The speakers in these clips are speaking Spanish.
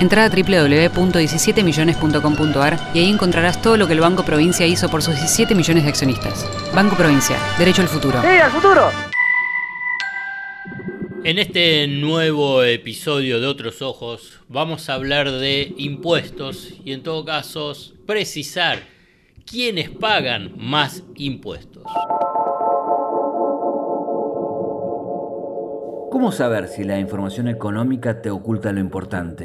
Entra a www.17millones.com.ar y ahí encontrarás todo lo que el Banco Provincia hizo por sus 17 millones de accionistas. Banco Provincia, derecho al futuro. ¡Sí, al futuro! En este nuevo episodio de Otros Ojos vamos a hablar de impuestos y en todo caso precisar quiénes pagan más impuestos. ¿Cómo saber si la información económica te oculta lo importante?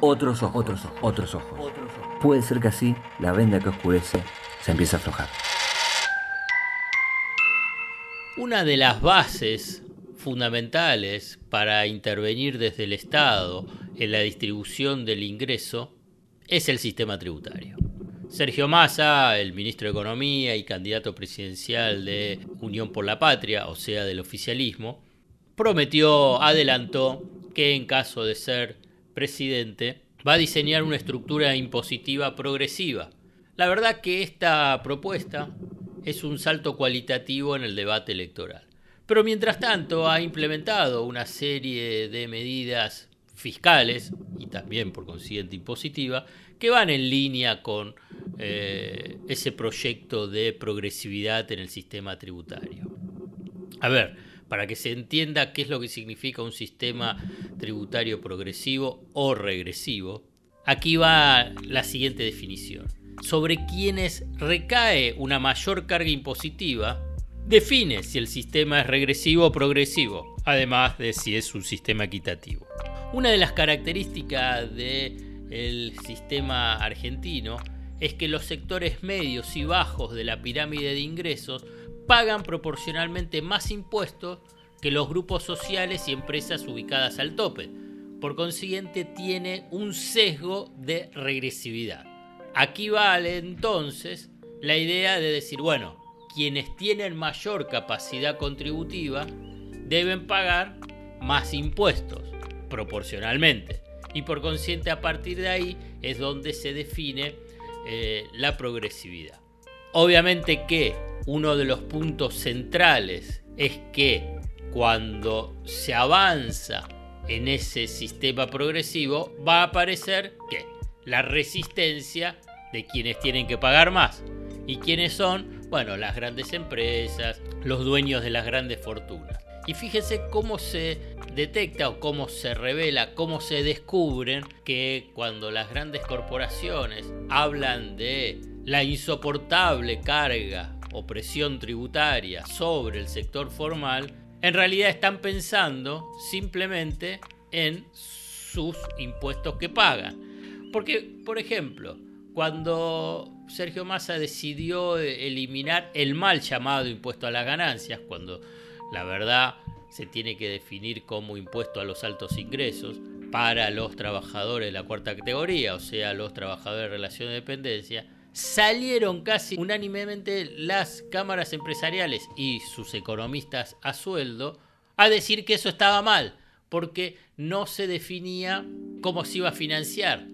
otros ojos, otros ojos, otros ojos. Puede ser que así la venda que oscurece se empiece a aflojar. Una de las bases fundamentales para intervenir desde el Estado en la distribución del ingreso es el sistema tributario. Sergio Massa, el ministro de Economía y candidato presidencial de Unión por la Patria, o sea, del oficialismo, prometió, adelantó, que en caso de ser presidente va a diseñar una estructura impositiva progresiva. La verdad que esta propuesta es un salto cualitativo en el debate electoral. Pero mientras tanto ha implementado una serie de medidas fiscales y también por consiguiente impositiva que van en línea con eh, ese proyecto de progresividad en el sistema tributario. A ver, para que se entienda qué es lo que significa un sistema tributario progresivo o regresivo, aquí va la siguiente definición. Sobre quienes recae una mayor carga impositiva, define si el sistema es regresivo o progresivo, además de si es un sistema equitativo. Una de las características del sistema argentino es que los sectores medios y bajos de la pirámide de ingresos pagan proporcionalmente más impuestos que los grupos sociales y empresas ubicadas al tope. Por consiguiente, tiene un sesgo de regresividad. Aquí vale entonces la idea de decir, bueno, quienes tienen mayor capacidad contributiva deben pagar más impuestos, proporcionalmente. Y por consiguiente, a partir de ahí es donde se define eh, la progresividad. Obviamente que uno de los puntos centrales es que cuando se avanza en ese sistema progresivo va a aparecer que la resistencia de quienes tienen que pagar más. ¿Y quiénes son? Bueno, las grandes empresas, los dueños de las grandes fortunas. Y fíjense cómo se detecta o cómo se revela, cómo se descubren que cuando las grandes corporaciones hablan de la insoportable carga o presión tributaria sobre el sector formal, en realidad están pensando simplemente en sus impuestos que pagan. Porque, por ejemplo, cuando Sergio Massa decidió eliminar el mal llamado impuesto a las ganancias, cuando la verdad se tiene que definir como impuesto a los altos ingresos para los trabajadores de la cuarta categoría, o sea, los trabajadores de relación de dependencia, salieron casi unánimemente las cámaras empresariales y sus economistas a sueldo a decir que eso estaba mal, porque no se definía cómo se iba a financiar.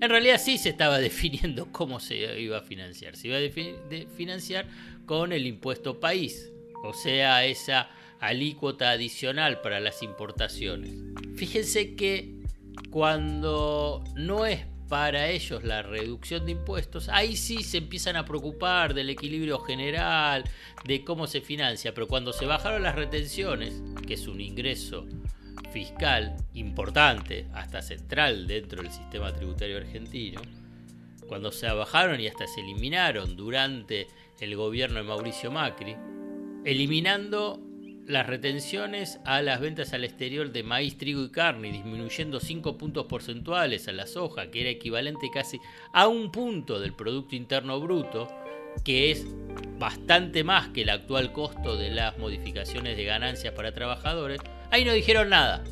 En realidad sí se estaba definiendo cómo se iba a financiar. Se iba a financiar con el impuesto país, o sea, esa alícuota adicional para las importaciones. Fíjense que cuando no es para ellos la reducción de impuestos, ahí sí se empiezan a preocupar del equilibrio general, de cómo se financia, pero cuando se bajaron las retenciones, que es un ingreso fiscal importante, hasta central dentro del sistema tributario argentino, cuando se bajaron y hasta se eliminaron durante el gobierno de Mauricio Macri, eliminando las retenciones a las ventas al exterior de maíz, trigo y carne, disminuyendo 5 puntos porcentuales a la soja, que era equivalente casi a un punto del Producto Interno Bruto, que es bastante más que el actual costo de las modificaciones de ganancias para trabajadores, ahí no dijeron nada.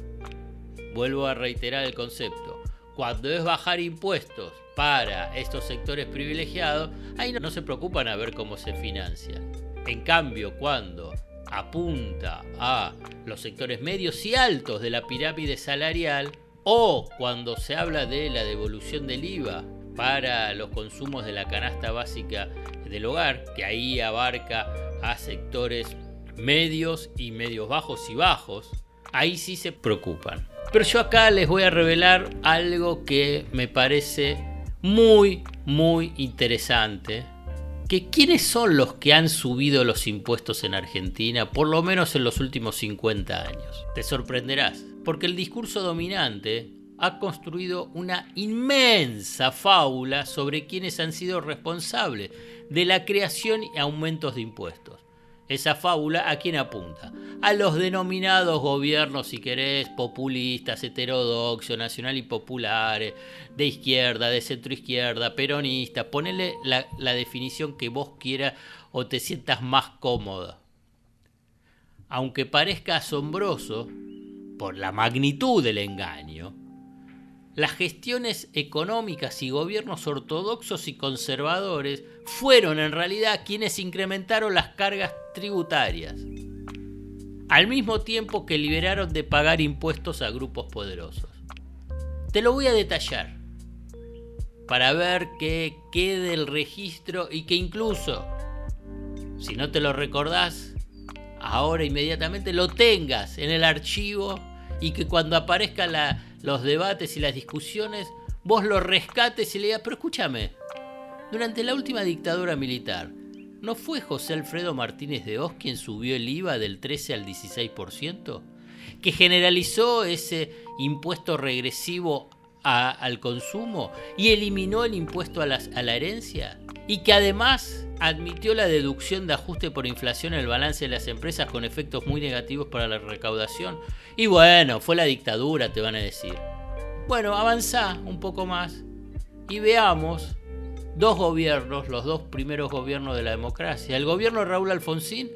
Vuelvo a reiterar el concepto. Cuando es bajar impuestos para estos sectores privilegiados, ahí no, se preocupan a ver cómo se financia. En cambio, cuando apunta a los sectores medios y altos de la pirámide salarial o cuando se habla de la devolución del IVA para los consumos de la canasta básica del hogar, que ahí abarca a sectores medios y medios bajos y bajos, ahí sí se preocupan. Pero yo acá les voy a revelar algo que me parece muy, muy interesante que quiénes son los que han subido los impuestos en Argentina, por lo menos en los últimos 50 años. Te sorprenderás, porque el discurso dominante ha construido una inmensa fábula sobre quienes han sido responsables de la creación y aumentos de impuestos. Esa fábula a quién apunta? A los denominados gobiernos, si querés, populistas, heterodoxos, nacional y populares, de izquierda, de centro izquierda, peronista. Ponele la, la definición que vos quieras o te sientas más cómoda. Aunque parezca asombroso por la magnitud del engaño, las gestiones económicas y gobiernos ortodoxos y conservadores fueron en realidad quienes incrementaron las cargas tributarias, al mismo tiempo que liberaron de pagar impuestos a grupos poderosos. Te lo voy a detallar para ver que quede el registro y que incluso, si no te lo recordás, ahora inmediatamente lo tengas en el archivo y que cuando aparezcan los debates y las discusiones, vos lo rescates y le digas, pero escúchame, durante la última dictadura militar, ¿no fue José Alfredo Martínez de Oz quien subió el IVA del 13 al 16%? ¿Que generalizó ese impuesto regresivo al consumo y eliminó el impuesto a, a la herencia? ¿Y que además admitió la deducción de ajuste por inflación en el balance de las empresas con efectos muy negativos para la recaudación? Y bueno, fue la dictadura, te van a decir. Bueno, avanza un poco más y veamos dos gobiernos, los dos primeros gobiernos de la democracia. El gobierno de Raúl Alfonsín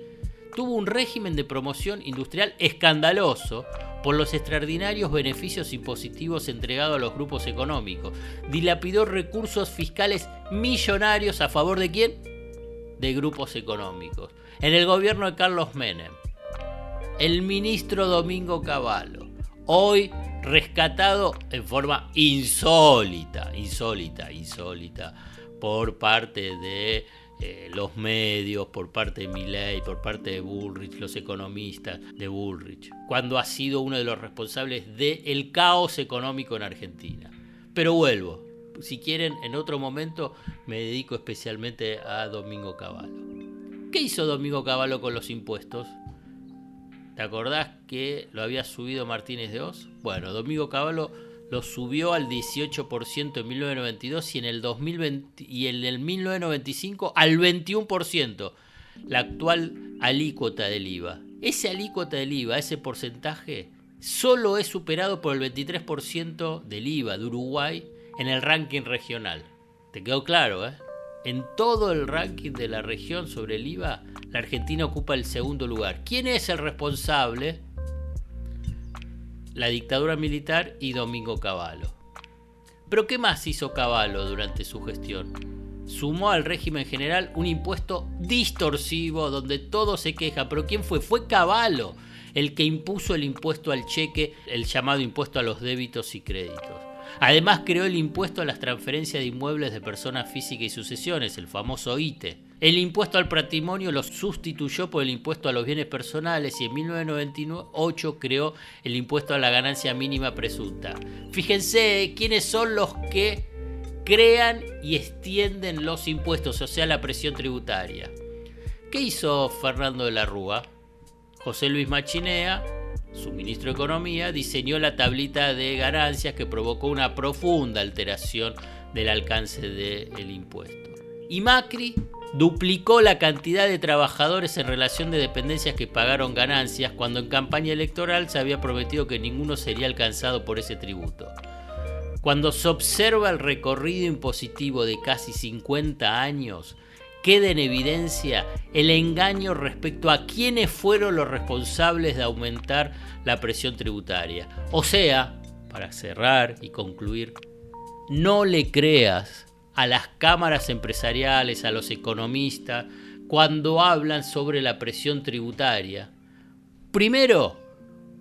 tuvo un régimen de promoción industrial escandaloso por los extraordinarios beneficios impositivos entregados a los grupos económicos. Dilapidó recursos fiscales millonarios a favor de quién? De grupos económicos. En el gobierno de Carlos Menem, el ministro Domingo Cavallo, hoy rescatado en forma insólita, insólita, insólita por parte de eh, los medios, por parte de Milley, por parte de Bullrich, los economistas de Bullrich, cuando ha sido uno de los responsables del caos económico en Argentina. Pero vuelvo, si quieren, en otro momento me dedico especialmente a Domingo Cavallo. ¿Qué hizo Domingo Cavallo con los impuestos? ¿Te acordás que lo había subido Martínez de Oz? Bueno, Domingo Cavallo lo subió al 18% en 1992 y en el 2020 y en el 1995 al 21%, la actual alícuota del IVA. Ese alícuota del IVA, ese porcentaje, solo es superado por el 23% del IVA de Uruguay en el ranking regional. ¿Te quedó claro, eh? En todo el ranking de la región sobre el IVA, la Argentina ocupa el segundo lugar. ¿Quién es el responsable? La dictadura militar y Domingo Cavallo. Pero ¿qué más hizo Cavallo durante su gestión? Sumó al régimen general un impuesto distorsivo donde todo se queja. ¿Pero quién fue? Fue Cavallo el que impuso el impuesto al cheque, el llamado impuesto a los débitos y créditos. Además creó el impuesto a las transferencias de inmuebles de personas físicas y sucesiones, el famoso ITE. El impuesto al patrimonio lo sustituyó por el impuesto a los bienes personales y en 1998 creó el impuesto a la ganancia mínima presunta. Fíjense quiénes son los que crean y extienden los impuestos, o sea, la presión tributaria. ¿Qué hizo Fernando de la Rúa? José Luis Machinea su ministro de Economía, diseñó la tablita de ganancias que provocó una profunda alteración del alcance del impuesto. Y Macri duplicó la cantidad de trabajadores en relación de dependencias que pagaron ganancias cuando en campaña electoral se había prometido que ninguno sería alcanzado por ese tributo. Cuando se observa el recorrido impositivo de casi 50 años, queda en evidencia el engaño respecto a quiénes fueron los responsables de aumentar la presión tributaria. O sea, para cerrar y concluir, no le creas a las cámaras empresariales, a los economistas, cuando hablan sobre la presión tributaria. Primero,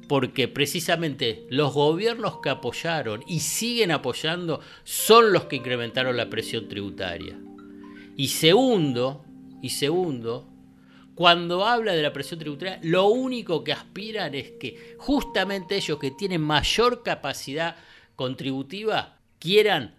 porque precisamente los gobiernos que apoyaron y siguen apoyando son los que incrementaron la presión tributaria. Y segundo, y segundo, cuando habla de la presión tributaria, lo único que aspiran es que justamente ellos que tienen mayor capacidad contributiva quieran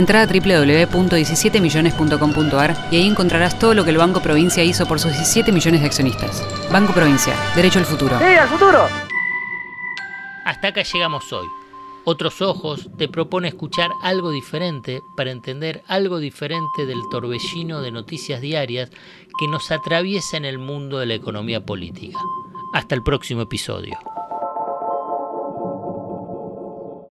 Entra a www.17millones.com.ar y ahí encontrarás todo lo que el Banco Provincia hizo por sus 17 millones de accionistas. Banco Provincia, derecho al futuro. ¡Sí, al futuro! Hasta acá llegamos hoy. Otros Ojos te propone escuchar algo diferente para entender algo diferente del torbellino de noticias diarias que nos atraviesa en el mundo de la economía política. Hasta el próximo episodio.